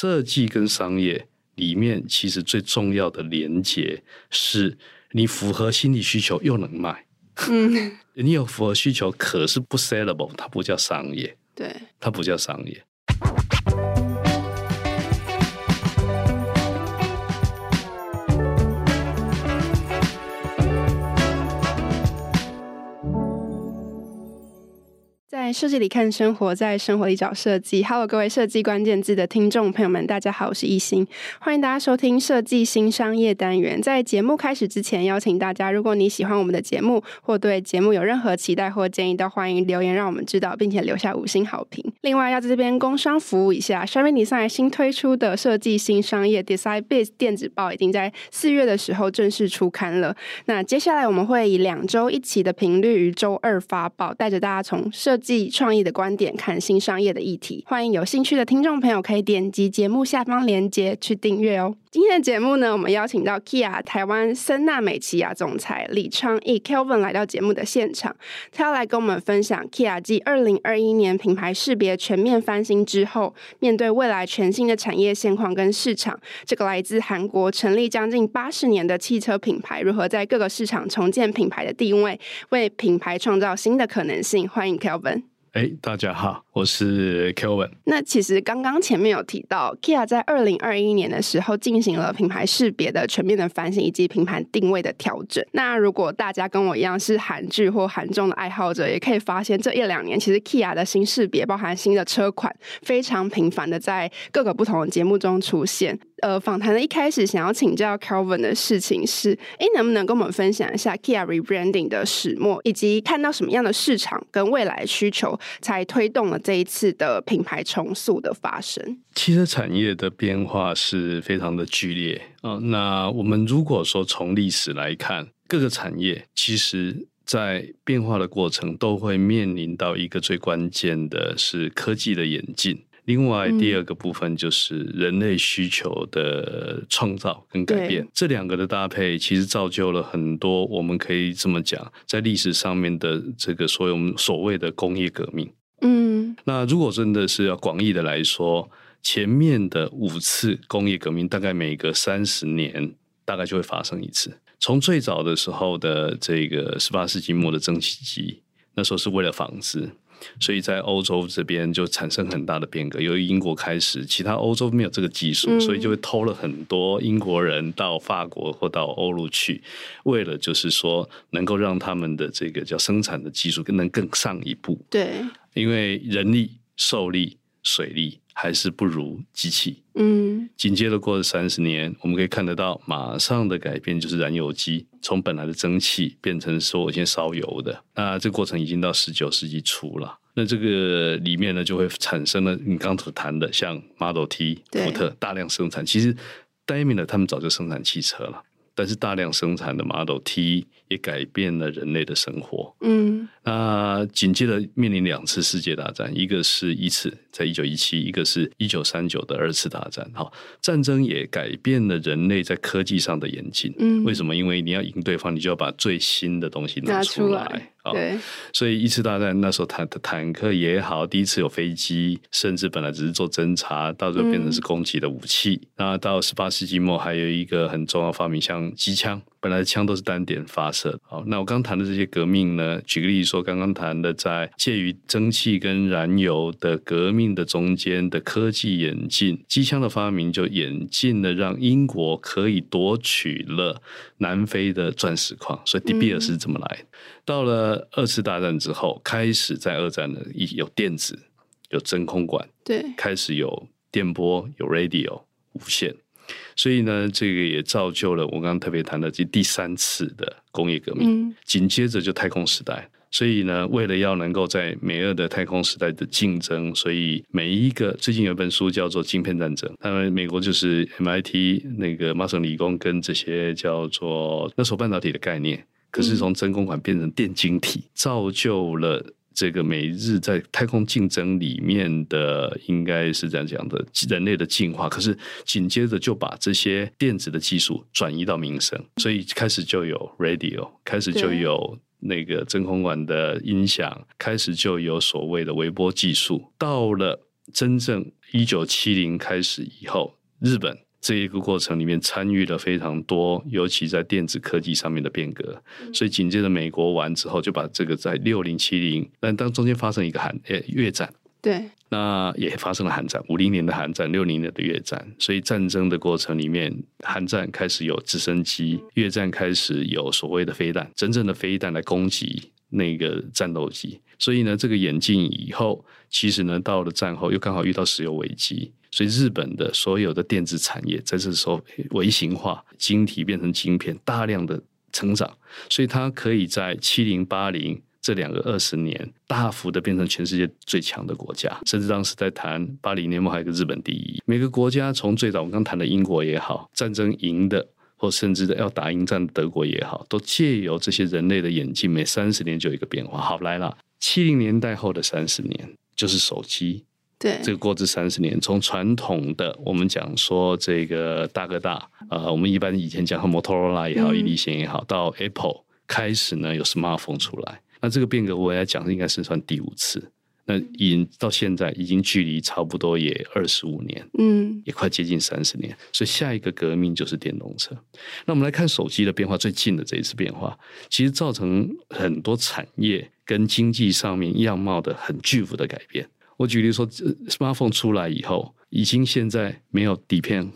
设计跟商业里面，其实最重要的连接是你符合心理需求又能卖。嗯，你有符合需求，可是不 sellable，它不叫商业。对，它不叫商业。设计里看生活，在生活里找设计。Hello，各位设计关键字的听众朋友们，大家好，我是一心，欢迎大家收听设计新商业单元。在节目开始之前，邀请大家，如果你喜欢我们的节目，或对节目有任何期待或建议，都欢迎留言让我们知道，并且留下五星好评。另外，要在这边工商服务一下，Sharvin Design 新推出的设计新商业 Design Biz 电子报已经在四月的时候正式出刊了。那接下来我们会以两周一期的频率，于周二发报，带着大家从设计创意的观点看新商业的议题，欢迎有兴趣的听众朋友可以点击节目下方链接去订阅哦。今天的节目呢，我们邀请到 Kia 台湾森纳美奇亚总裁李昌鎰 Kelvin 来到节目的现场，他要来跟我们分享 Kia 继二零二一年品牌识别全面翻新之后，面对未来全新的产业现况跟市场，这个来自韩国成立将近八十年的汽车品牌，如何在各个市场重建品牌的定位，为品牌创造新的可能性。欢迎 Kelvin。哎，大家好，我是 Kelvin。那其实刚刚前面有提到，Kia 在二零二一年的时候进行了品牌识别的全面的反省，以及品牌定位的调整。那如果大家跟我一样是韩剧或韩综的爱好者，也可以发现这一两年其实 Kia 的新识别，包含新的车款，非常频繁的在各个不同的节目中出现。呃，访谈的一开始想要请教 Kelvin 的事情是，哎，能不能跟我们分享一下 Kia rebranding 的始末，以及看到什么样的市场跟未来需求，才推动了这一次的品牌重塑的发生？汽车产业的变化是非常的剧烈啊。那我们如果说从历史来看，各个产业其实在变化的过程都会面临到一个最关键的是科技的演进。另外，第二个部分就是人类需求的创造跟改变，这两个的搭配，其实造就了很多我们可以这么讲，在历史上面的这个所有我们所谓的工业革命。嗯，那如果真的是要广义的来说，前面的五次工业革命，大概每隔三十年，大概就会发生一次。从最早的时候的这个十八世纪末的蒸汽机，那时候是为了纺织。所以在欧洲这边就产生很大的变革。由于英国开始，其他欧洲没有这个技术，嗯、所以就会偷了很多英国人到法国或到欧陆去，为了就是说能够让他们的这个叫生产的技术更能更上一步。对，因为人力、兽力、水力还是不如机器。嗯，紧接着过了三十年，我们可以看得到马上的改变就是燃油机。从本来的蒸汽变成说我先烧油的，那这个过程已经到十九世纪初了。那这个里面呢，就会产生了你刚才谈的，像 Model T、福特大量生产。其实 Daimler 他们早就生产汽车了，但是大量生产的 Model T 也改变了人类的生活。嗯。那紧接着面临两次世界大战，一个是一次在一九一七，一个是一九三九的二次大战。哈，战争也改变了人类在科技上的演进。嗯，为什么？因为你要赢对方，你就要把最新的东西拿出来。拿出来对，所以一次大战那时候坦坦克也好，第一次有飞机，甚至本来只是做侦察，到最后变成是攻击的武器。那、嗯、到十八世纪末，还有一个很重要发明，像机枪。本来的枪都是单点发射。好，那我刚谈的这些革命呢？举个例子说，刚刚谈的在介于蒸汽跟燃油的革命的中间的科技演进，机枪的发明就演进了，让英国可以夺取了南非的钻石矿。所以，迪比尔是这么来。嗯、到了二次大战之后，开始在二战呢，有电子，有真空管，对，开始有电波，有 radio 无线。所以呢，这个也造就了我刚刚特别谈的这第三次的工业革命。紧接着就太空时代，所以呢，为了要能够在美俄的太空时代的竞争，所以每一个最近有一本书叫做《晶片战争》，当然美国就是 MIT 那个麻省理工跟这些叫做那时候半导体的概念，可是从真空管变成电晶体，造就了这个每日在太空竞争里面的应该是这样讲的人类的进化。可是紧接着就把这些电子的技术转移到民生，所以开始就有 radio，开始就有。那个真空管的音响开始就有所谓的微波技术，到了真正一九七零开始以后，日本这一个过程里面参与了非常多，尤其在电子科技上面的变革。所以紧接着美国完之后，就把这个在六零七零，但当中间发生一个韩诶越战。对，那也发生了韩战，五零年的韩战，六零年的越战，所以战争的过程里面，韩战开始有直升机，越战开始有所谓的飞弹，真正的飞弹来攻击那个战斗机。所以呢，这个演进以后，其实呢，到了战后又刚好遇到石油危机，所以日本的所有的电子产业在这时候微型化，晶体变成晶片，大量的成长，所以它可以在七零八零。这两个二十年，大幅的变成全世界最强的国家，甚至当时在谈八零年末还有个日本第一。每个国家从最早我们刚谈的英国也好，战争赢的，或甚至要打赢战德国也好，都借由这些人类的演进，每三十年就有一个变化。好，来了，七零年代后的三十年就是手机。对，这个过这三十年，从传统的我们讲说这个大哥大，呃，我们一般以前讲摩托罗拉也好，伊利显也好，到 Apple 开始呢有 smartphone 出来。那这个变革我来讲，应该是算第五次。那已经到现在已经距离差不多也二十五年，嗯，也快接近三十年。所以下一个革命就是电动车。那我们来看手机的变化，最近的这一次变化，其实造成很多产业跟经济上面样貌的很巨幅的改变。我举例说，smartphone 出来以后，已经现在没有底片，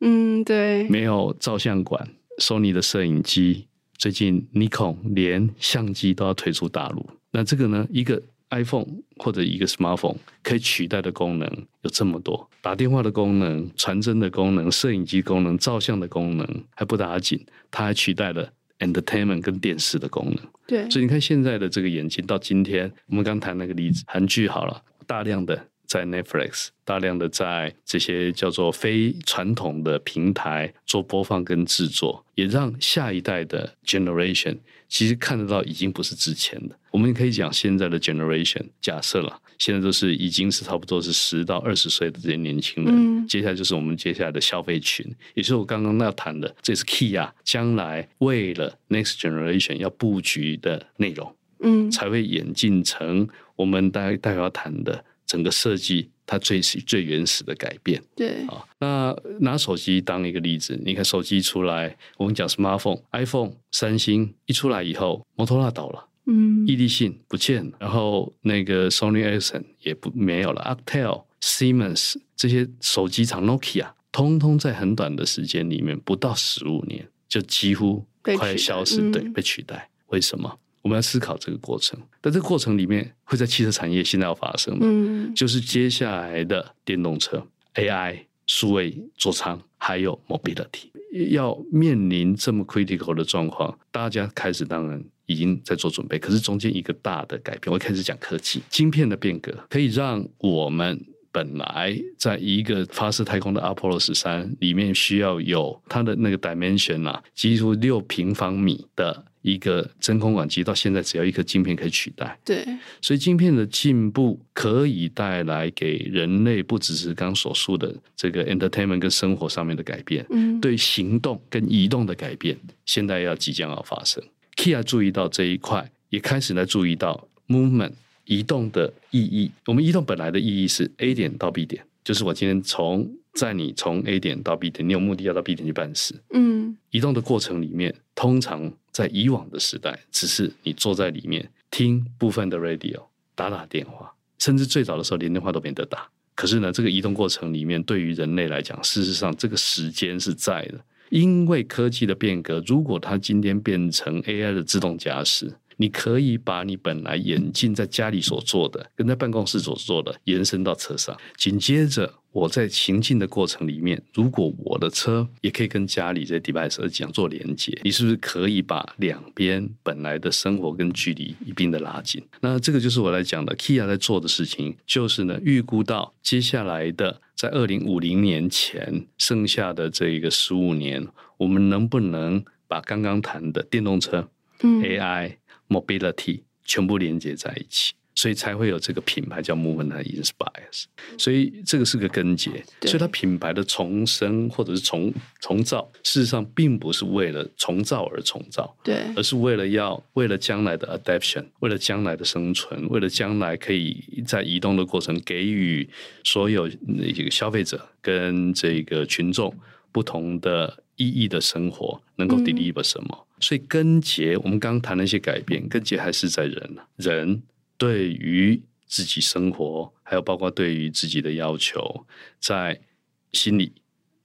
嗯，对，没有照相馆，Sony 的摄影机。最近，Nikon 连相机都要推出大陆。那这个呢？一个 iPhone 或者一个 Smartphone 可以取代的功能有这么多：打电话的功能、传真的功能、摄影机功能、照相的功能，还不打紧，它还取代了 Entertainment 跟电视的功能。对，所以你看现在的这个眼睛到今天，我们刚谈那个例子，韩剧好了，大量的。在 Netflix 大量的在这些叫做非传统的平台做播放跟制作，也让下一代的 generation 其实看得到已经不是之前的。我们可以讲现在的 generation，假设了现在都是已经是差不多是十到二十岁的这些年轻人，嗯，接下来就是我们接下来的消费群，也就是我刚刚要谈的，这是 key 啊，将来为了 next generation 要布局的内容，嗯，才会演进成我们待待会要谈的。整个设计它最最原始的改变，对。啊，那拿手机当一个例子，你看手机出来，我们讲 smartphone、iPhone、三星一出来以后，摩托罗拉倒了，嗯，易利信不见了，然后那个 Sony Ericsson 也不没有了，Alcatel、Siemens 这些手机厂 Nokia，通通在很短的时间里面，不到十五年就几乎快消失，对，被取代，为什么？我们要思考这个过程，但这个过程里面会在汽车产业现在要发生的，嗯，就是接下来的电动车、AI、数位座舱，还有 mobility，要面临这么 critical 的状况，大家开始当然已经在做准备。可是中间一个大的改变，我开始讲科技晶片的变革，可以让我们本来在一个发射太空的阿波罗十三里面需要有它的那个 dimension 啊，几乎六平方米的。一个真空管机到现在只要一颗晶片可以取代，对，所以晶片的进步可以带来给人类不只是刚所述的这个 entertainment 跟生活上面的改变，嗯，对行动跟移动的改变，现在要即将要发生。Kia 注意到这一块，也开始来注意到 movement 移动的意义。我们移动本来的意义是 A 点到 B 点，就是我今天从在你从 A 点到 B 点，你有目的要到 B 点去办事，嗯，移动的过程里面，通常。在以往的时代，只是你坐在里面听部分的 radio，打打电话，甚至最早的时候连电话都没得打。可是呢，这个移动过程里面，对于人类来讲，事实上这个时间是在的。因为科技的变革，如果它今天变成 AI 的自动驾驶，你可以把你本来眼镜在家里所做的，跟在办公室所做的延伸到车上。紧接着，我在行进的过程里面，如果我的车也可以跟家里这 device 做连接，你是不是可以把两边本来的生活跟距离一并的拉近？那这个就是我来讲的 Kia 在做的事情，就是呢，预估到接下来的在二零五零年前剩下的这一个十五年，我们能不能把刚刚谈的电动车、嗯、AI、Mobility 全部连接在一起，所以才会有这个品牌叫 Movement and Inspires。所以这个是个根结，所以它品牌的重生或者是重重造，事实上并不是为了重造而重造，对，而是为了要为了将来的 adaptation，为了将来的生存，为了将来可以在移动的过程给予所有那个消费者跟这个群众不同的。意义的生活能够 deliver 什么？嗯、所以根结，我们刚刚谈了一些改变，根结还是在人。人对于自己生活，还有包括对于自己的要求，在心理、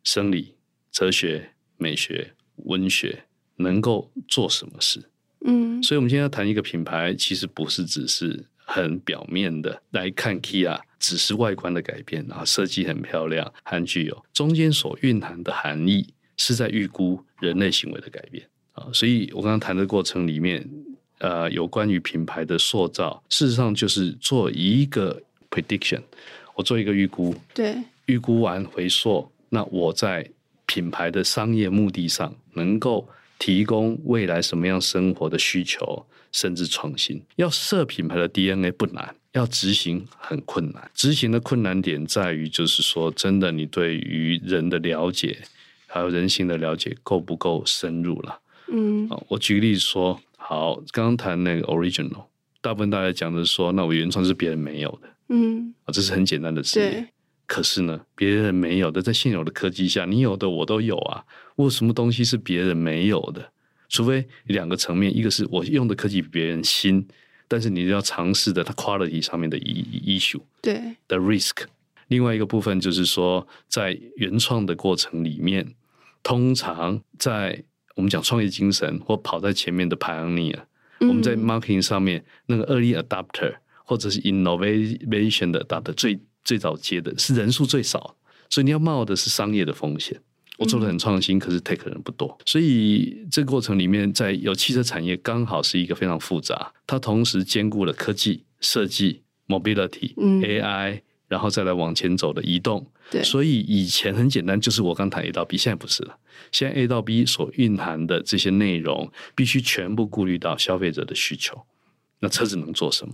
生理、哲学、美学、文学，能够做什么事？嗯，所以我们今天要谈一个品牌，其实不是只是很表面的来看 Kia，只是外观的改变啊，设计很漂亮，很具有中间所蕴含的含义。是在预估人类行为的改变啊，所以我刚刚谈的过程里面，呃，有关于品牌的塑造，事实上就是做一个 prediction，我做一个预估，对，预估完回溯，那我在品牌的商业目的上能够提供未来什么样生活的需求，甚至创新。要设品牌的 DNA 不难，要执行很困难。执行的困难点在于，就是说，真的，你对于人的了解。还有人性的了解够不够深入了？嗯，我举个例子说，好，刚刚谈那个 original，大部分大家讲的是说，那我原创是别人没有的，嗯，啊，这是很简单的事。对。可是呢，别人没有的，在现有的科技下，你有的我都有啊。我有什么东西是别人没有的？除非两个层面，一个是我用的科技比别人新，但是你要尝试的它 quality 上面的 issue，对的 risk。另外一个部分就是说，在原创的过程里面。通常在我们讲创业精神或跑在前面的 pioneer，嗯、我们在 marketing 上面那个 early adopter 或者是 innovation 的 adopter 最最早接的是人数最少，所以你要冒的是商业的风险。我做的很创新，嗯、可是 take 人不多，所以这个过程里面，在有汽车产业刚好是一个非常复杂，它同时兼顾了科技、设计、mobility、嗯、AI。然后再来往前走的移动，对，所以以前很简单，就是我刚谈 A 到 B，现在不是了。现在 A 到 B 所蕴含的这些内容，必须全部顾虑到消费者的需求。那车子能做什么？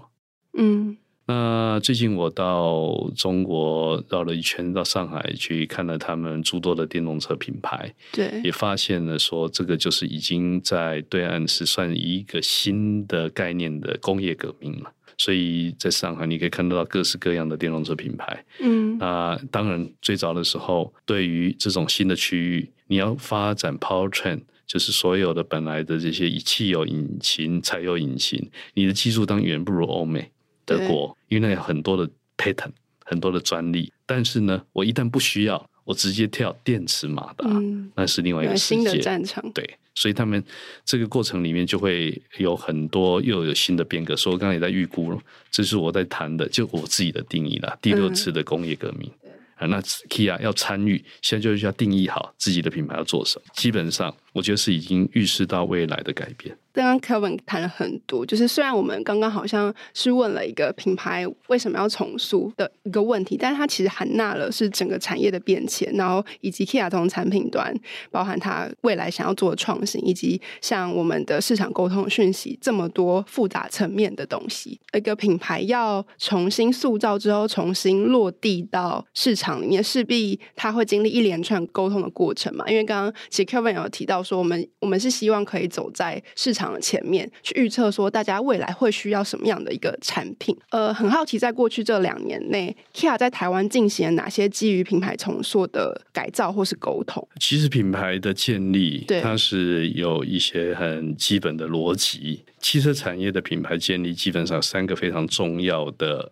嗯，那最近我到中国绕了一圈，到上海去看了他们诸多的电动车品牌，对，也发现了说这个就是已经在对岸是算一个新的概念的工业革命了。所以在上海，你可以看得到各式各样的电动车品牌。嗯，那当然，最早的时候，对于这种新的区域，你要发展 powertrain，就是所有的本来的这些以汽油引擎、柴油引擎，你的技术当然远不如欧美、德国，因为那有很多的 patent，很多的专利。但是呢，我一旦不需要，我直接跳电池马达，嗯、那是另外一个新的战场。对。所以他们这个过程里面就会有很多又有新的变革。所以我刚才也在预估，这是我在谈的，就我自己的定义了。第六次的工业革命，啊，那 Kia 要参与，现在就是要定义好自己的品牌要做什么。基本上，我觉得是已经预示到未来的改变。刚刚 Kevin 谈了很多，就是虽然我们刚刚好像是问了一个品牌为什么要重塑的一个问题，但是它其实含纳了是整个产业的变迁，然后以及 Kia 从产品端包含它未来想要做的创新，以及像我们的市场沟通讯息这么多复杂层面的东西。一个品牌要重新塑造之后，重新落地到市场里面，势必它会经历一连串沟通的过程嘛。因为刚刚其实 Kevin 有提到说，我们我们是希望可以走在市场的前面去预测说，大家未来会需要什么样的一个产品？呃，很好奇，在过去这两年内，Kia 在台湾进行了哪些基于品牌重塑的改造或是沟通？其实品牌的建立，对，它是有一些很基本的逻辑。汽车产业的品牌建立，基本上三个非常重要的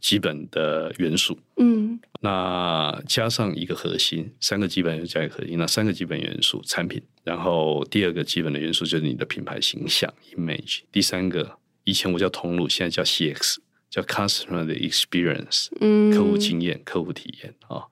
基本的元素，嗯，那加上一个核心，三个基本元素加一个核心，那三个基本元素产品，然后第二个基本的元素就是你的品牌形象 image，第三个以前我叫通路，现在叫 CX，叫 customer 的 experience，嗯，客户经验、客户体验啊、哦，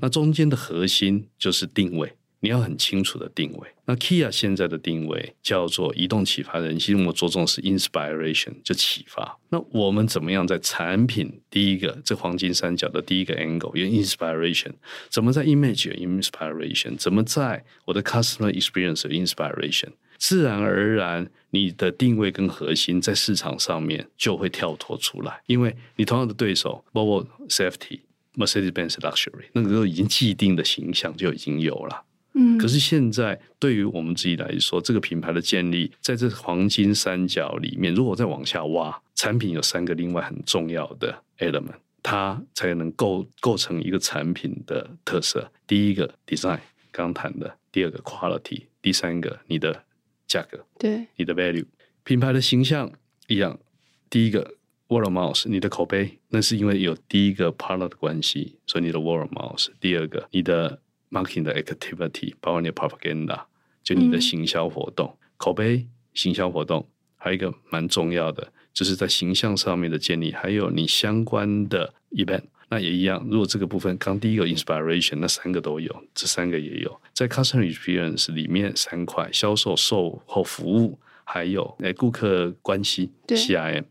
那中间的核心就是定位。你要很清楚的定位。那 Kia 现在的定位叫做移动启发人心，我们着重是 inspiration，就启发。那我们怎么样在产品第一个这黄金三角的第一个 angle 有 inspiration？怎么在 image inspiration？怎么在我的 customer experience inspiration？自然而然，你的定位跟核心在市场上面就会跳脱出来，因为你同样的对手，Volvo Safety、Mercedes-Benz Luxury，那个都已经既定的形象就已经有了。嗯，可是现在对于我们自己来说，这个品牌的建立，在这黄金三角里面，如果再往下挖，产品有三个另外很重要的 element，它才能构构成一个产品的特色。第一个 design，刚谈的；第二个 quality，第三个你的价格，对，你的 value，品牌的形象一样。第一个 word of mouth，你的口碑，那是因为有第一个 partner 的关系，所以你的 word of mouth。第二个，你的 marketing 的 activity，包括你的 propaganda，就你的行销活动、嗯、口碑、行销活动，还有一个蛮重要的，就是在形象上面的建立，还有你相关的 event，那也一样。如果这个部分刚第一个 inspiration，那三个都有，这三个也有，在 customer experience 里面三块：销售、售后服务，还有诶顾客关系 CRM。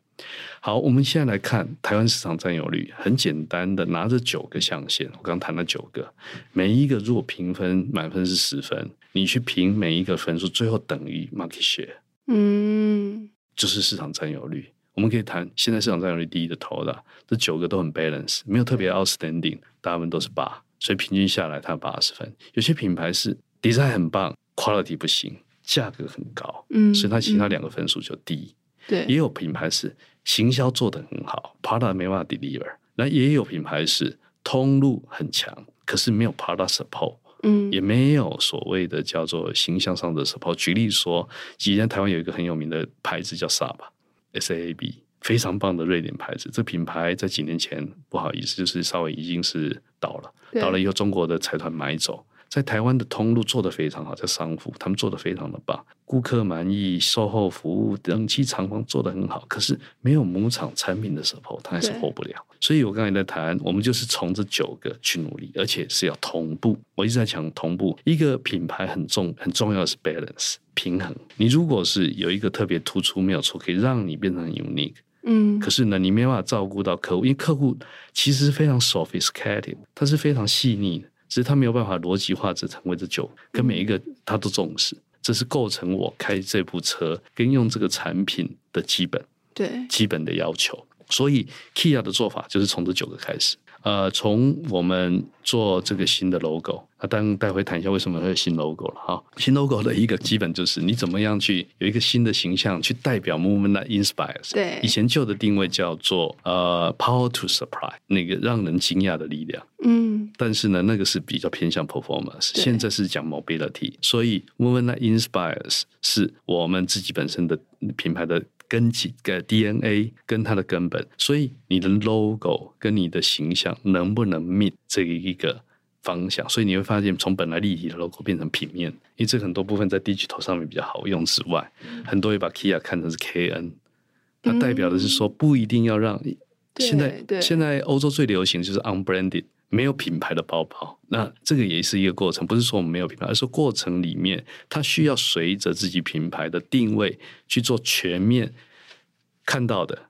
好，我们现在来看台湾市场占有率，很简单的拿着九个象限，我刚谈了九个，每一个如果评分满分是十分，你去评每一个分数，最后等于 market share，嗯，就是市场占有率。我们可以谈现在市场占有率第一的头的，这九个都很 balance，没有特别 outstanding，大部分都是八，所以平均下来它八十分。有些品牌是 design 很棒，quality 不行，价格很高，嗯，所以它其他两个分数就低。对，也有品牌是行销做得很好，product 没办法 deliver。那也有品牌是通路很强，可是没有 product support，嗯，也没有所谓的叫做形象上的 support。举例说，以前台湾有一个很有名的牌子叫 Saab，S A A B，非常棒的瑞典牌子。这品牌在几年前不好意思，就是稍微已经是倒了，倒了以后中国的财团买走。在台湾的通路做得非常好，在商户他们做得非常的棒，顾客满意，售后服务、冷气厂房做得很好，可是没有母厂产品的 support，它还是活不了。所以我刚才在谈，我们就是从这九个去努力，而且是要同步。我一直在讲同步，一个品牌很重很重要的是 balance 平衡。你如果是有一个特别突出，没有错，可以让你变成很 unique，嗯，可是呢，你没办法照顾到客户，因为客户其实是非常 sophisticated，他是非常细腻的。只是他没有办法逻辑化，只成为这九，跟每一个他都重视，这是构成我开这部车跟用这个产品的基本，对，基本的要求。所以 Kia 的做法就是从这九个开始。呃，从我们做这个新的 logo，那当然待会谈一下为什么会有新 logo 了哈。新 logo 的一个基本就是你怎么样去有一个新的形象去代表 movement that inspires。对，以前旧的定位叫做呃 power to Surprise，那个让人惊讶的力量。嗯，但是呢，那个是比较偏向 performance，现在是讲 mobility，所以 movement that inspires 是我们自己本身的品牌的。根基的 DNA 跟它的根本，所以你的 logo 跟你的形象能不能 meet 这一个方向？所以你会发现，从本来立体的 logo 变成平面，因为这很多部分在 digital 上面比较好用之外，嗯、很多也把 Kia 看成是 KN，它代表的是说不一定要让现在现在欧洲最流行的就是 unbranded。没有品牌的包包，那这个也是一个过程，不是说我们没有品牌，而是说过程里面它需要随着自己品牌的定位去做全面看到的、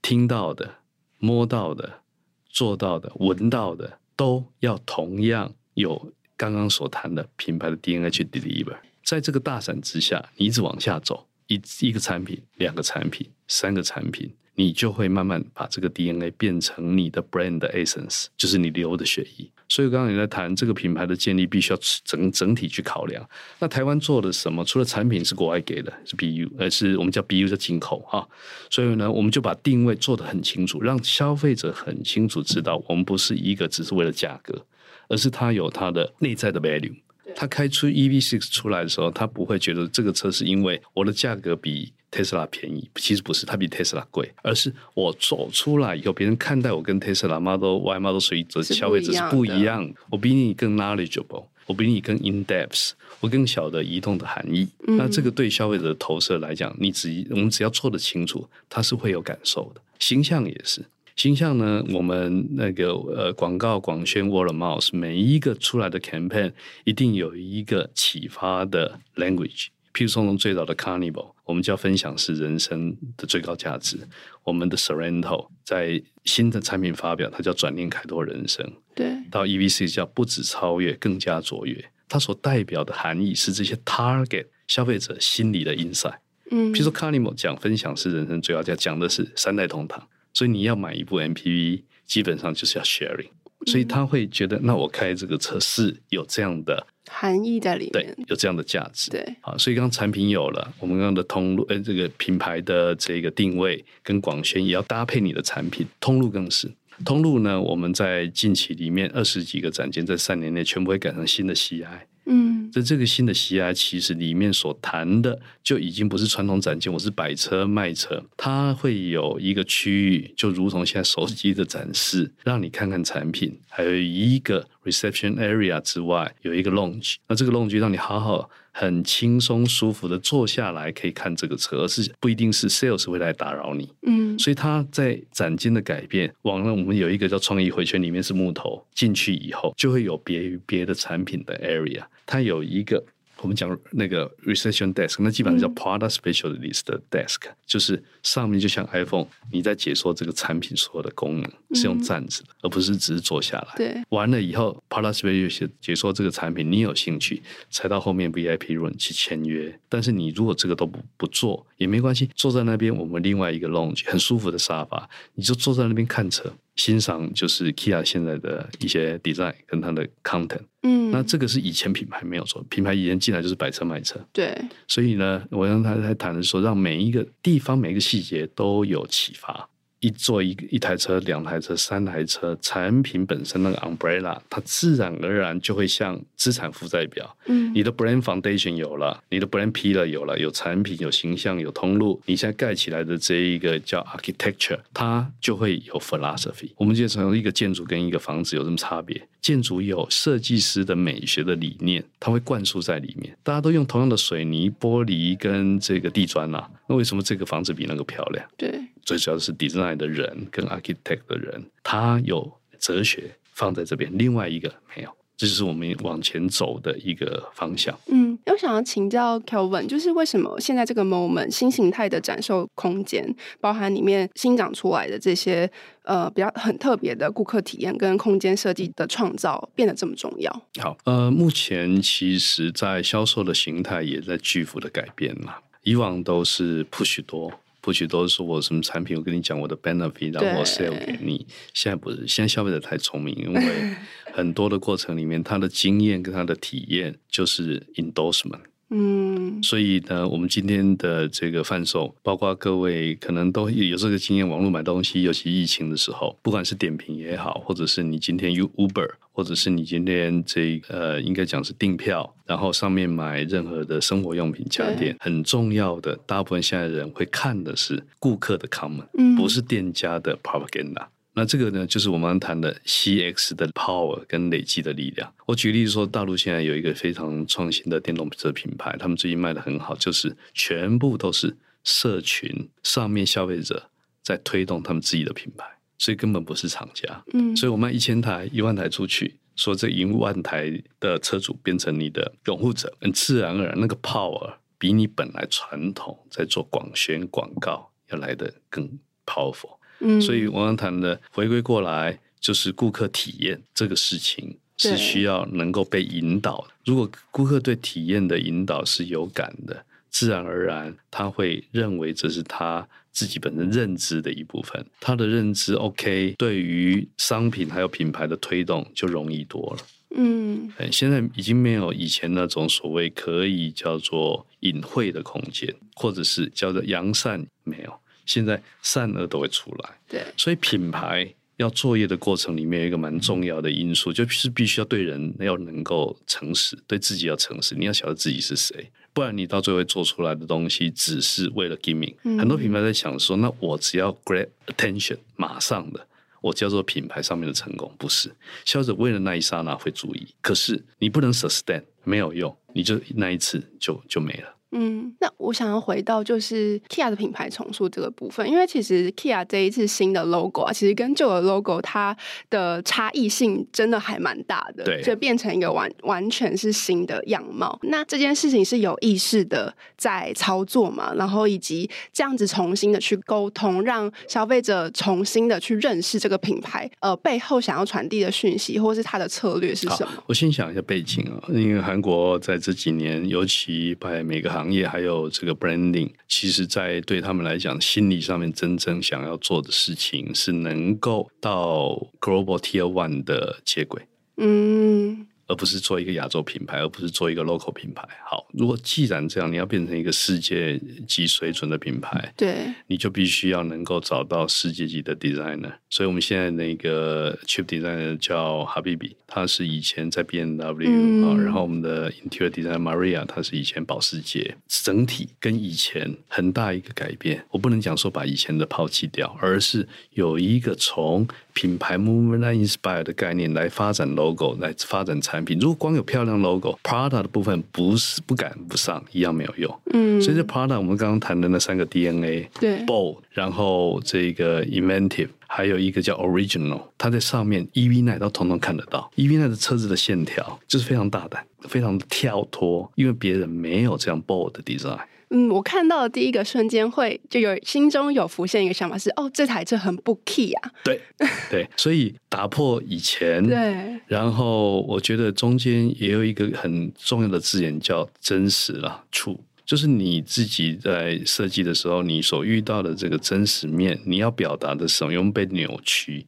听到的、摸到的、做到的、闻到的，都要同样有刚刚所谈的品牌的 DNA 去 deliver。在这个大伞之下，你一直往下走，一一个产品、两个产品、三个产品。你就会慢慢把这个 DNA 变成你的 brand 的 essence，就是你流的血液。所以刚刚你在谈这个品牌的建立，必须要整整体去考量。那台湾做了什么？除了产品是国外给的，是 BU，呃，是我们叫 BU 叫进口哈。所以呢，我们就把定位做得很清楚，让消费者很清楚知道，我们不是一个只是为了价格，而是它有它的内在的 value。他开出 EV6 出来的时候，他不会觉得这个车是因为我的价格比特斯拉便宜，其实不是，它比特斯拉贵，而是我走出来以后，别人看待我跟特斯拉 Model Y、Model 3的消费者是不一样，我比你更 knowledgeable，我比你更 in depth，我更晓得移动的含义。嗯、那这个对消费者的投射来讲，你只我们只要做得清楚，他是会有感受的。形象也是。形象呢？我们那个呃，广告广宣 word of mouth，每一个出来的 campaign 一定有一个启发的 language。譬如说，从最早的 Carnival，我们叫分享是人生的最高价值。我们的 Sorento 在新的产品发表，它叫转念开拓人生。对。到 EVC 叫不止超越，更加卓越。它所代表的含义是这些 target 消费者心理的 insight。嗯。譬如说 Carnival 讲分享是人生最高价，讲的是三代同堂。所以你要买一部 MPV，基本上就是要 sharing，所以他会觉得，那我开这个车是有这样的含义在里面，对，有这样的价值，对，好，所以刚产品有了，我们刚刚的通路，呃，这个品牌的这个定位跟广宣也要搭配你的产品，通路更是，通路呢，我们在近期里面二十几个展间，在三年内全部会改成新的 CI。嗯，在这个新的 CI 其实里面所谈的就已经不是传统展厅，我是摆车卖车，它会有一个区域，就如同现在手机的展示，让你看看产品，还有一个 reception area 之外有一个 lounge，那这个 lounge 让你好好。很轻松舒服的坐下来可以看这个车，而是不一定是 sales 会来打扰你。嗯，所以它在展间的改变，往了我们有一个叫创意回圈，里面是木头，进去以后就会有别于别的产品的 area，它有一个。我们讲那个 reception desk，那基本上叫 product specialist 的 desk，嗯、就是上面就像 iPhone，你在解说这个产品所有的功能是用站着的，嗯、而不是只是坐下来。对，完了以后 product specialist 解说这个产品，你有兴趣才到后面 VIP room 去签约。但是你如果这个都不不做也没关系，坐在那边我们另外一个 lounge 很舒服的沙发，你就坐在那边看车。欣赏就是 Kia 现在的一些 design 跟它的 content，嗯，那这个是以前品牌没有做，品牌以前进来就是摆车卖车，对，所以呢，我让他在谈的时候，让每一个地方每一个细节都有启发。一做一一台车、两台车、三台车，产品本身那个 umbrella，它自然而然就会像资产负债表。嗯，你的 brand foundation 有了，你的 brand pillar 有了，有产品、有形象、有通路，你现在盖起来的这一个叫 architecture，它就会有 philosophy。我们就从一个建筑跟一个房子有什么差别？建筑有设计师的美学的理念，它会灌输在里面。大家都用同样的水泥、玻璃跟这个地砖啊，那为什么这个房子比那个漂亮？对。最主要的是 design 的人跟 architect 的人，他有哲学放在这边，另外一个没有，这就是我们往前走的一个方向。嗯，我想要请教 Kelvin，就是为什么现在这个 moment 新形态的展售空间，包含里面新长出来的这些呃比较很特别的顾客体验跟空间设计的创造变得这么重要？好，呃，目前其实在销售的形态也在巨幅的改变嘛，以往都是 push 多。不许都是说我什么产品，我跟你讲我的 benefit，然后我 sell 给你。现在不是，现在消费者太聪明，因为 很多的过程里面，他的经验跟他的体验就是 endorsement。嗯，所以呢，我们今天的这个贩售，包括各位可能都有这个经验，网络买东西，尤其疫情的时候，不管是点评也好，或者是你今天用 Uber，或者是你今天这呃，应该讲是订票，然后上面买任何的生活用品家电，很重要的，大部分现在人会看的是顾客的 comment，嗯，不是店家的 propaganda。那这个呢，就是我们谈的 CX 的 power 跟累积的力量。我举例说，大陆现在有一个非常创新的电动车品牌，他们最近卖的很好，就是全部都是社群上面消费者在推动他们自己的品牌，所以根本不是厂家。嗯，所以我卖一千台、一万台出去，说这一万台的车主变成你的拥护者，很自然而然，那个 power 比你本来传统在做广宣广告要来得更 powerful。嗯，所以我刚谈的回归过来，就是顾客体验这个事情是需要能够被引导的。如果顾客对体验的引导是有感的，自然而然他会认为这是他自己本身认知的一部分。他的认知 OK，对于商品还有品牌的推动就容易多了。嗯，现在已经没有以前那种所谓可以叫做隐晦的空间，或者是叫做扬善，没有。现在善恶都会出来，对，所以品牌要作业的过程里面有一个蛮重要的因素，就是必须要对人要能够诚实，对自己要诚实，你要晓得自己是谁，不然你到最后做出来的东西只是为了 gimmick。很多品牌在想说，那我只要 grab attention，马上的，我叫做品牌上面的成功，不是。消费者为了那一刹那会注意，可是你不能 sustain，没有用，你就那一次就就没了。嗯，那我想要回到就是 Kia 的品牌重塑这个部分，因为其实 Kia 这一次新的 logo 啊，其实跟旧的 logo 它的差异性真的还蛮大的，对，就变成一个完完全是新的样貌。那这件事情是有意识的在操作嘛？然后以及这样子重新的去沟通，让消费者重新的去认识这个品牌，呃，背后想要传递的讯息，或是它的策略是什么？我先想一下背景啊，因为韩国在这几年，尤其在每个行行业还有这个 branding，其实，在对他们来讲，心理上面真正想要做的事情是能够到 global tier one 的接轨。嗯。而不是做一个亚洲品牌，而不是做一个 local 品牌。好，如果既然这样，你要变成一个世界级水准的品牌，对，你就必须要能够找到世界级的 designer。所以，我们现在那个 chief designer 叫 Habibi，他是以前在 BMW 啊、嗯，然后我们的 interior designer Maria，他是以前保时捷。整体跟以前很大一个改变，我不能讲说把以前的抛弃掉，而是有一个从品牌 movement inspire 的概念来发展 logo，来发展产品。如果光有漂亮 logo，Prada 的部分不是不赶不上，一样没有用。嗯，所以这 Prada 我们刚刚谈的那三个 DNA，对，bold，然后这个 inventive，还有一个叫 original，它在上面 EV Night 都统统看得到。EV Night 的车子的线条就是非常大胆，非常的跳脱，因为别人没有这样 bold 的 design。嗯，我看到的第一个瞬间会就有心中有浮现一个想法是，哦，这台车很不 key 啊。对 对，所以打破以前。对。然后我觉得中间也有一个很重要的字眼叫真实了，true，就是你自己在设计的时候，你所遇到的这个真实面，你要表达的什么，用被扭曲。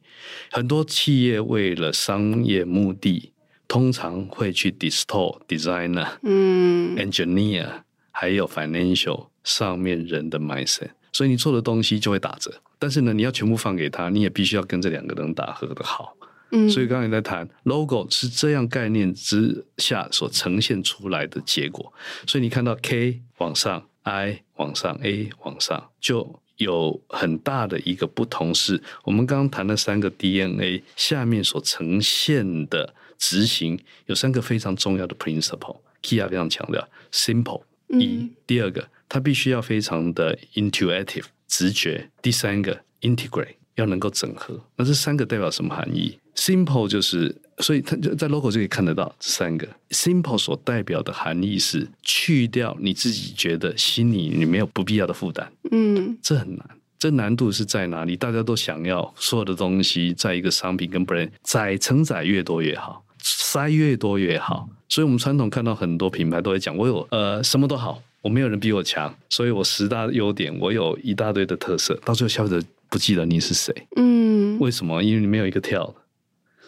很多企业为了商业目的，通常会去 distort designer，嗯，engineer。还有 financial 上面人的 mindset，所以你做的东西就会打折。但是呢，你要全部放给他，你也必须要跟这两个人打合的好。嗯，所以刚才在谈 logo 是这样概念之下所呈现出来的结果。所以你看到 K 往上，I 往上，A 往上，就有很大的一个不同。是我们刚刚谈的三个 DNA 下面所呈现的执行，有三个非常重要的 principle。Kia 非常强调 simple。一，第二个，它必须要非常的 intuitive 直觉；第三个，integrate 要能够整合。那这三个代表什么含义？Simple 就是，所以它就在 logo 就可以看得到这三个。Simple 所代表的含义是去掉你自己觉得心里你没有不必要的负担。嗯，这很难。这难度是在哪里？大家都想要所有的东西，在一个商品跟 brand 载承载越多越好，塞越多越好。所以，我们传统看到很多品牌都会讲，我有呃什么都好，我没有人比我强，所以我十大优点，我有一大堆的特色。到最后，消费者不记得你是谁，嗯，为什么？因为你没有一个跳的。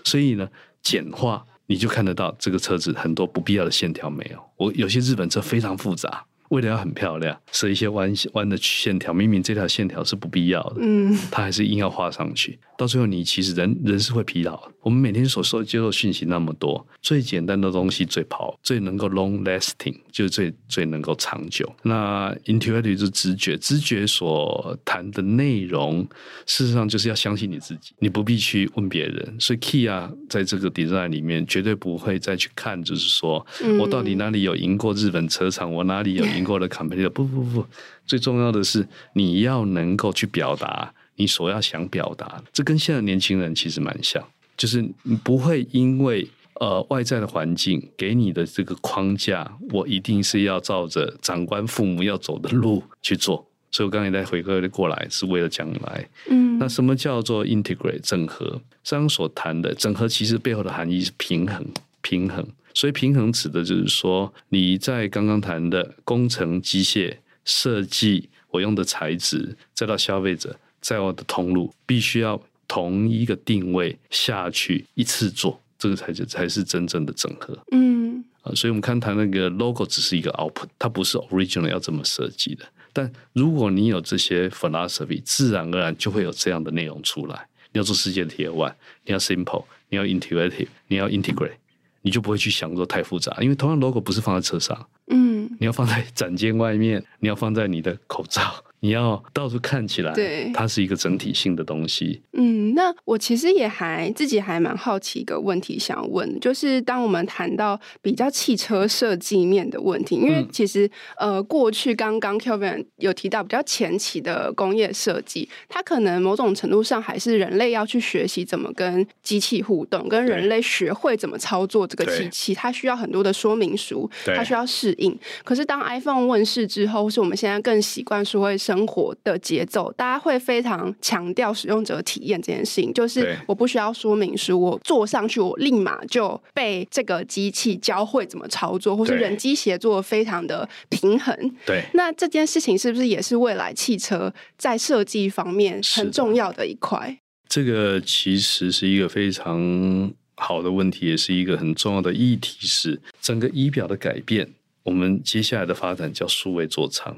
所以呢，简化你就看得到这个车子很多不必要的线条没有。我有些日本车非常复杂。为了要很漂亮，设一些弯弯的线条，明明这条线条是不必要的，嗯，他还是硬要画上去。到最后，你其实人人是会疲劳的。我们每天所受接受讯息那么多，最简单的东西最跑，最能够 long lasting，就是最最能够长久。那 intuitive 就是直觉，直觉所谈的内容，事实上就是要相信你自己，你不必去问别人。所以 key 啊在这个 design 里面绝对不会再去看，就是说、嗯、我到底哪里有赢过日本车厂，我哪里有赢过的 company？不不不，最重要的是你要能够去表达。你所要想表达，这跟现在年轻人其实蛮像，就是不会因为呃外在的环境给你的这个框架，我一定是要照着长官父母要走的路去做。所以我刚才在回归过来，是为了将来。嗯，那什么叫做 integrate 整合？刚刚所谈的整合，其实背后的含义是平衡，平衡。所以平衡指的就是说，你在刚刚谈的工程、机械设计，我用的材质，再到消费者。在我的通路必须要同一个定位下去一次做，这个才是才是真正的整合。嗯，啊，所以我们看它那个 logo 只是一个 output，它不是 original 要这么设计的。但如果你有这些 philosophy，自然而然就会有这样的内容出来。你要做世界的 Tier One，你要 simple，你要 intuitive，你要 integrate，你就不会去想说太复杂，因为同样 logo 不是放在车上。嗯，你要放在展间外面，你要放在你的口罩。你要到处看起来，对，它是一个整体性的东西。嗯，那我其实也还自己还蛮好奇一个问题想问，就是当我们谈到比较汽车设计面的问题，因为其实、嗯、呃过去刚刚 Kelvin 有提到比较前期的工业设计，它可能某种程度上还是人类要去学习怎么跟机器互动，跟人类学会怎么操作这个机器，它需要很多的说明书，它需要适应。可是当 iPhone 问世之后，或是我们现在更习惯说会。生活的节奏，大家会非常强调使用者体验这件事情。就是我不需要说明书，我坐上去，我立马就被这个机器教会怎么操作，或是人机协作非常的平衡。对，那这件事情是不是也是未来汽车在设计方面很重要的一块？这个其实是一个非常好的问题，也是一个很重要的议题。是整个仪表的改变，我们接下来的发展叫数位座舱。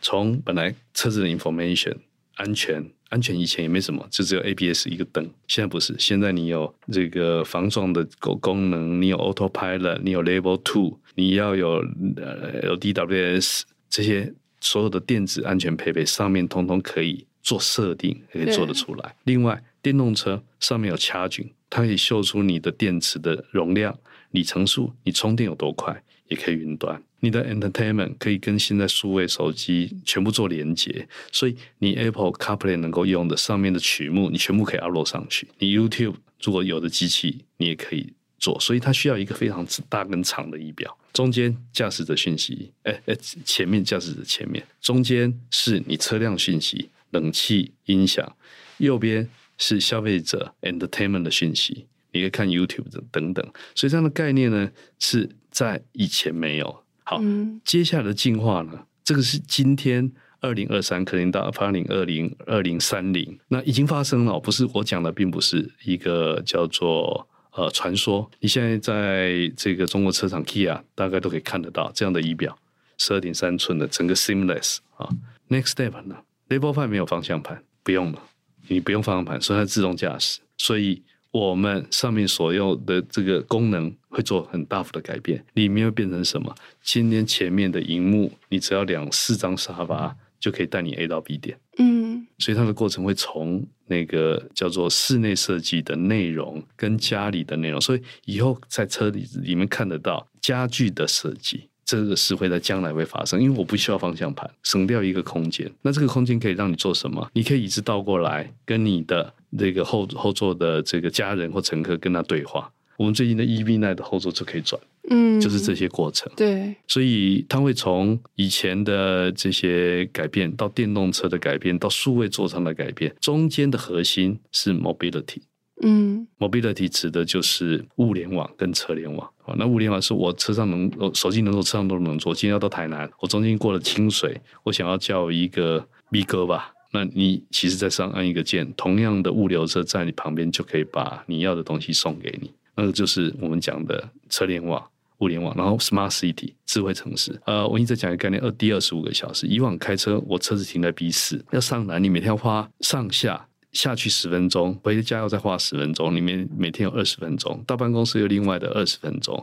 从本来车子的 information 安全，安全以前也没什么，就只有 ABS 一个灯。现在不是，现在你有这个防撞的功功能，你有 Autopilot，你有 Level Two，你要有呃 LDWS 这些所有的电子安全配备，上面通通可以做设定，可以做得出来。另外，电动车上面有 charging，它可以秀出你的电池的容量、里程数，你充电有多快，也可以云端。你的 entertainment 可以跟现在数位手机全部做连接，所以你 Apple CarPlay 能够用的上面的曲目，你全部可以 upload 上去。你 YouTube 如果有的机器，你也可以做。所以它需要一个非常大跟长的仪表，中间驾驶者讯息，哎哎，前面驾驶者前面，中间是你车辆讯息，冷气、音响，右边是消费者 entertainment 的讯息，你可以看 YouTube 等等。所以这样的概念呢，是在以前没有。好，接下来的进化呢？这个是今天二零二三，可能到二零二零、二零三零，那已经发生了。不是我讲的，并不是一个叫做呃传说。你现在在这个中国车厂 Kia，大概都可以看得到这样的仪表，十二点三寸的整个 seamless 啊。Next step 呢？Level Five 没有方向盘，不用了，你不用方向盘，所以它自动驾驶，所以。我们上面所用的这个功能会做很大幅的改变，里面会变成什么？今天前面的荧幕，你只要两四张沙发就可以带你 A 到 B 点。嗯，所以它的过程会从那个叫做室内设计的内容跟家里的内容，所以以后在车里里面看得到家具的设计。这个是会在将来会发生，因为我不需要方向盘，省掉一个空间。那这个空间可以让你做什么？你可以椅子倒过来，跟你的这个后后座的这个家人或乘客跟他对话。我们最近的 EV9 的后座就可以转，嗯，就是这些过程。对，所以他会从以前的这些改变，到电动车的改变，到数位座舱的改变，中间的核心是 mobility。嗯，mobility 指的就是物联网跟车联网。那物联网是我车上能，手机能做，车上都能做。今天要到台南，我中间过了清水，我想要叫一个 B 哥吧。那你其实在上按一个键，同样的物流车在你旁边就可以把你要的东西送给你。那个就是我们讲的车联网、物联网，然后 Smart City 智慧城市。呃，我一直在讲一个概念，二第二十五个小时。以往开车，我车子停在 B 四，要上南，你每天要花上下。下去十分钟，回家要再花十分钟，里面每天有二十分钟，到办公室又另外的二十分钟，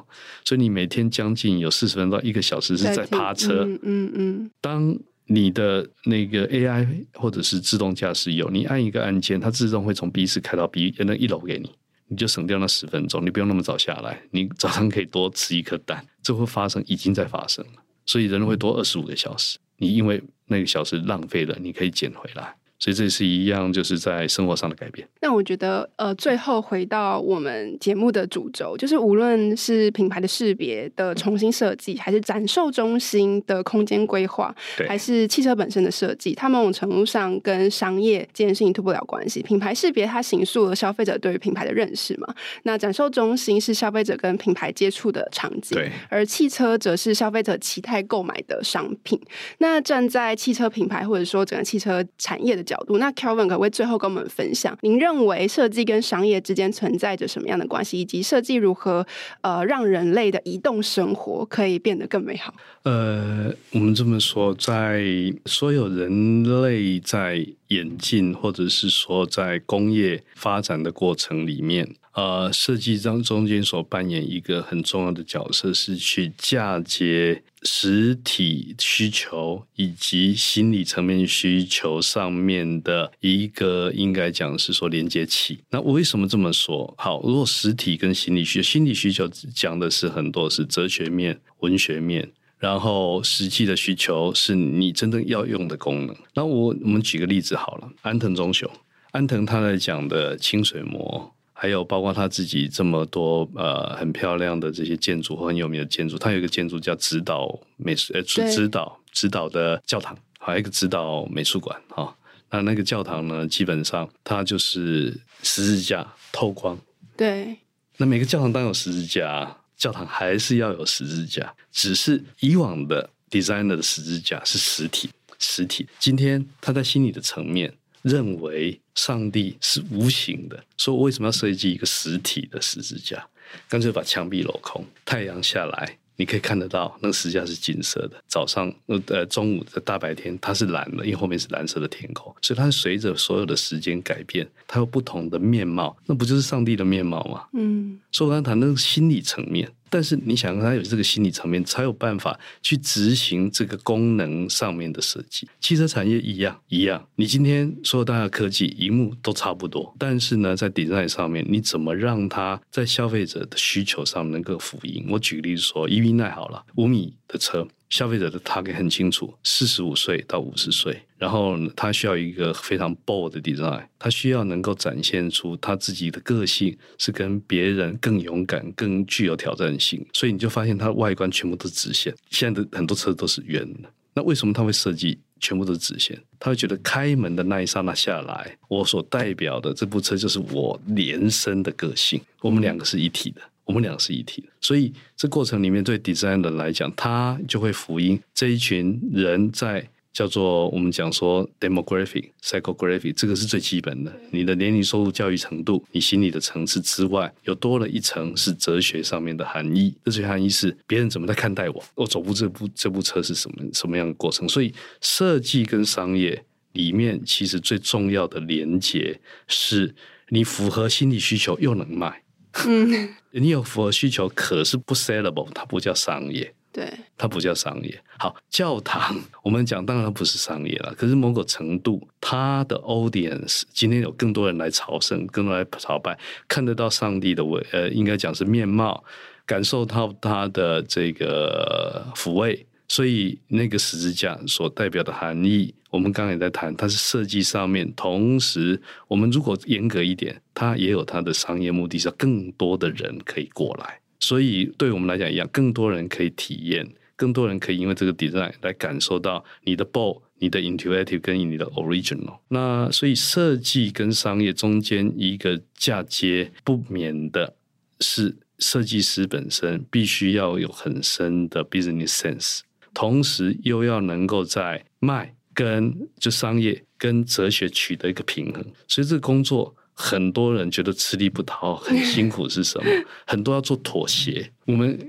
所以你每天将近有四十分钟到一个小时是在趴车。嗯嗯嗯。当你的那个 AI 或者是自动驾驶有，你按一个按键，它自动会从 B 室开到 B 那一楼给你，你就省掉那十分钟，你不用那么早下来，你早上可以多吃一颗蛋，这会发生，已经在发生了，所以人会多二十五个小时，你因为那个小时浪费了，你可以捡回来。所以这是一样，就是在生活上的改变。那我觉得，呃，最后回到我们节目的主轴，就是无论是品牌的识别的重新设计，还是展售中心的空间规划，还是汽车本身的设计，它某种程度上跟商业这件事情脱不了关系。品牌识别它形塑了消费者对于品牌的认识嘛，那展售中心是消费者跟品牌接触的场景，对，而汽车则是消费者期待购买的商品。那站在汽车品牌或者说整个汽车产业的角度，那 Kelvin 可不可以最后跟我们分享，您认为设计跟商业之间存在着什么样的关系，以及设计如何呃让人类的移动生活可以变得更美好？呃，我们这么说，在所有人类在演进或者是说在工业发展的过程里面，呃，设计中中间所扮演一个很重要的角色，是去嫁接实体需求以及心理层面需求上面的一个，应该讲是说连接器。那为什么这么说？好，如果实体跟心理需求，心理需求讲的是很多是哲学面、文学面，然后实际的需求是你真正要用的功能。那我我们举个例子好了，安藤忠雄，安藤他在讲的清水模。还有包括他自己这么多呃很漂亮的这些建筑或很有名的建筑，他有一个建筑叫指导美术呃指导指导的教堂，还有一个指导美术馆啊。那那个教堂呢，基本上它就是十字架透光。对。那每个教堂当有十字架，教堂还是要有十字架，只是以往的 designer 的十字架是实体实体，今天他在心理的层面。认为上帝是无形的，说我为什么要设计一个实体的十字架？干脆把墙壁镂空，太阳下来，你可以看得到那个十字架是金色的。早上呃中午的大白天它是蓝的，因为后面是蓝色的天空，所以它随着所有的时间改变，它有不同的面貌。那不就是上帝的面貌吗？嗯，所以我刚才谈那个心理层面。但是你想让他有这个心理层面，才有办法去执行这个功能上面的设计。汽车产业一样一样，你今天所有大的科技，萤幕都差不多，但是呢，在 design 上面，你怎么让它在消费者的需求上能够符应？我举例子说，EV9 好了，五米的车。消费者的 target 很清楚，四十五岁到五十岁，然后他需要一个非常 bold 的 design，他需要能够展现出他自己的个性，是跟别人更勇敢、更具有挑战性。所以你就发现它的外观全部都是直线，现在的很多车都是圆的。那为什么他会设计全部都是直线？他会觉得开门的那一刹那下来，我所代表的这部车就是我连身的个性，我们两个是一体的。我们两个是一体的，所以这过程里面对 designer 来讲，他就会福音这一群人在叫做我们讲说 demographic、psychographic，这个是最基本的。你的年龄、收入、教育程度、你心理的层次之外，又多了一层是哲学上面的含义。哲学含义是别人怎么在看待我，我走步这部这部车是什么什么样的过程。所以设计跟商业里面，其实最重要的连接是你符合心理需求又能卖。嗯，你有符合需求，可是不 sellable，它不叫商业。对，它不叫商业。好，教堂我们讲，当然不是商业。了。可是某个程度，它的 audience 今天有更多人来朝圣，更多来朝拜，看得到上帝的位，呃，应该讲是面貌，感受到他的这个抚慰。所以那个十字架所代表的含义，我们刚才也在谈，它是设计上面。同时，我们如果严格一点，它也有它的商业。目的，是更多的人可以过来。所以，对我们来讲一样，更多人可以体验，更多人可以因为这个 design 来感受到你的 bold、你的 intuitive 跟你的 original。那所以，设计跟商业中间一个嫁接，不免的是设计师本身必须要有很深的 business sense。同时又要能够在卖跟就商业跟哲学取得一个平衡，所以这个工作很多人觉得吃力不讨好，很辛苦是什么？很多要做妥协。我们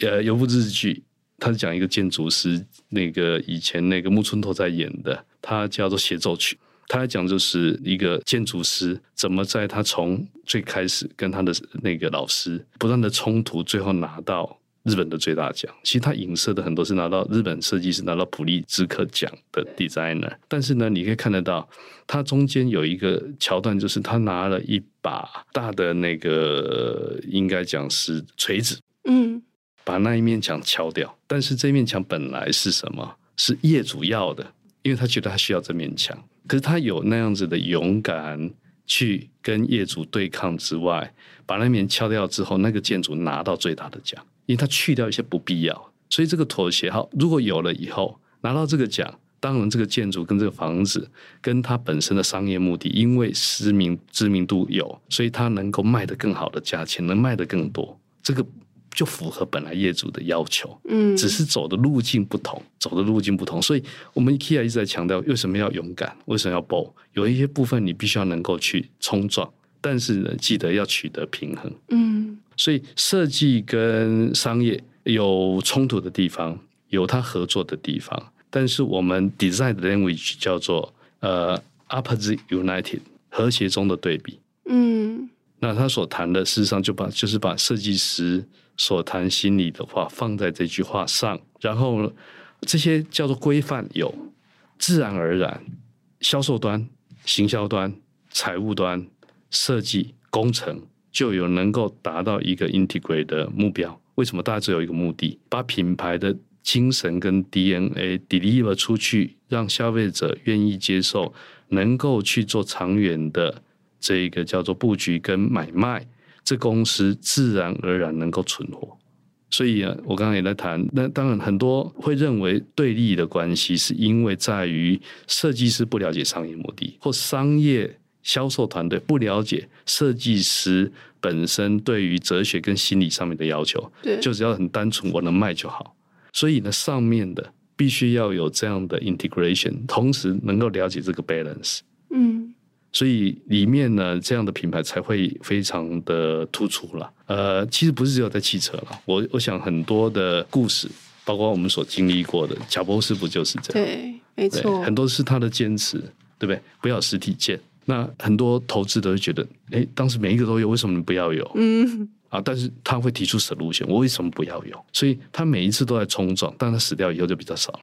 呃有部日剧，他是讲一个建筑师，那个以前那个木村拓哉演的，他叫做协奏曲。他讲就是一个建筑师怎么在他从最开始跟他的那个老师不断的冲突，最后拿到。日本的最大奖，其实他影射的很多是拿到日本设计师拿到普利兹克奖的 designer，但是呢，你可以看得到，他中间有一个桥段，就是他拿了一把大的那个，应该讲是锤子，嗯，把那一面墙敲掉。但是这面墙本来是什么？是业主要的，因为他觉得他需要这面墙。可是他有那样子的勇敢去跟业主对抗之外，把那面敲掉之后，那个建筑拿到最大的奖。因为它去掉一些不必要，所以这个妥协哈，如果有了以后拿到这个奖，当然这个建筑跟这个房子跟它本身的商业目的，因为知名知名度有，所以它能够卖得更好的价钱，能卖得更多，这个就符合本来业主的要求。嗯，只是走的路径不同，走的路径不同，所以我们 IKEA 一直在强调，为什么要勇敢？为什么要 bold？有一些部分你必须要能够去冲撞，但是呢，记得要取得平衡。嗯。所以设计跟商业有冲突的地方，有它合作的地方，但是我们 design 的 language 叫做呃 opposite united 和谐中的对比。嗯，那他所谈的事实上就把就是把设计师所谈心里的话放在这句话上，然后这些叫做规范有自然而然，销售端、行销端、财务端、设计、工程就有能够达到一个 integrate 的目标。为什么大家只有一个目的？把品牌的精神跟 DNA deliver 出去，让消费者愿意接受，能够去做长远的这个叫做布局跟买卖，这公司自然而然能够存活。所以啊，我刚刚也在谈，那当然很多会认为对立的关系，是因为在于设计师不了解商业目的，或商业销售团队不了解设计师。本身对于哲学跟心理上面的要求，对，就只要很单纯，我能卖就好。所以呢，上面的必须要有这样的 integration，同时能够了解这个 balance。嗯，所以里面呢，这样的品牌才会非常的突出了。呃，其实不是只有在汽车了，我我想很多的故事，包括我们所经历过的，贾伯斯不就是这样？对，没错，很多是他的坚持，对不对？不要实体见。那很多投资者会觉得，哎，当时每一个都有，为什么你不要有？嗯，啊，但是他会提出 solution，我为什么不要有？所以他每一次都在冲撞，但他死掉以后就比较少。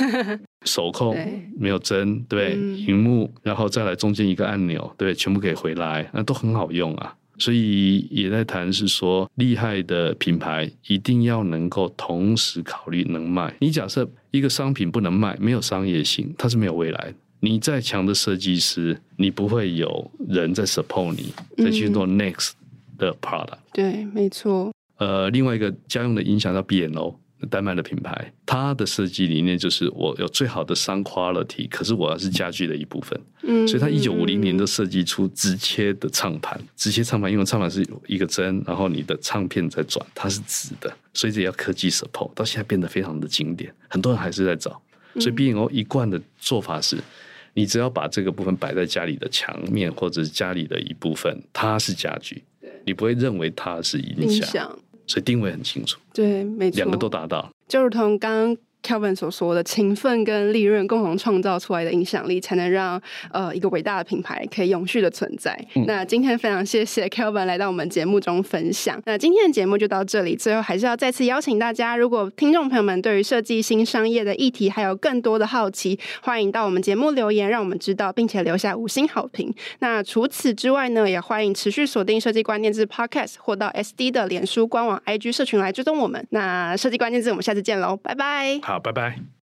手控没有针，对，荧幕，然后再来中间一个按钮，对，全部可以回来，那都很好用啊。所以也在谈是说，厉害的品牌一定要能够同时考虑能卖。你假设一个商品不能卖，没有商业性，它是没有未来的。你再强的设计师，你不会有人在 support 你，再去做 next 的 product。嗯、对，没错。呃，另外一个家用的音响叫 B&O，丹麦的品牌，它的设计理念就是我有最好的 sound quality，可是我要是家具的一部分。嗯。所以它一九五零年就设计出直切的唱盘，直切唱盘，因为唱盘是有一个针，然后你的唱片在转，它是直的，所以这要科技 support，到现在变得非常的经典，很多人还是在找。所以 B&O 一贯的做法是。你只要把这个部分摆在家里的墙面，或者是家里的一部分，它是家具，你不会认为它是音响，所以定位很清楚。对，没错，两个都达到，就如同刚刚。Kelvin 所说的勤奋跟利润共同创造出来的影响力，才能让呃一个伟大的品牌可以永续的存在。嗯、那今天非常谢谢 Kelvin 来到我们节目中分享。那今天的节目就到这里，最后还是要再次邀请大家，如果听众朋友们对于设计新商业的议题还有更多的好奇，欢迎到我们节目留言，让我们知道，并且留下五星好评。那除此之外呢，也欢迎持续锁定设计关键字 Podcast 或到 SD 的脸书官网、IG 社群来追踪我们。那设计关键字，我们下次见喽，拜拜。好，拜拜。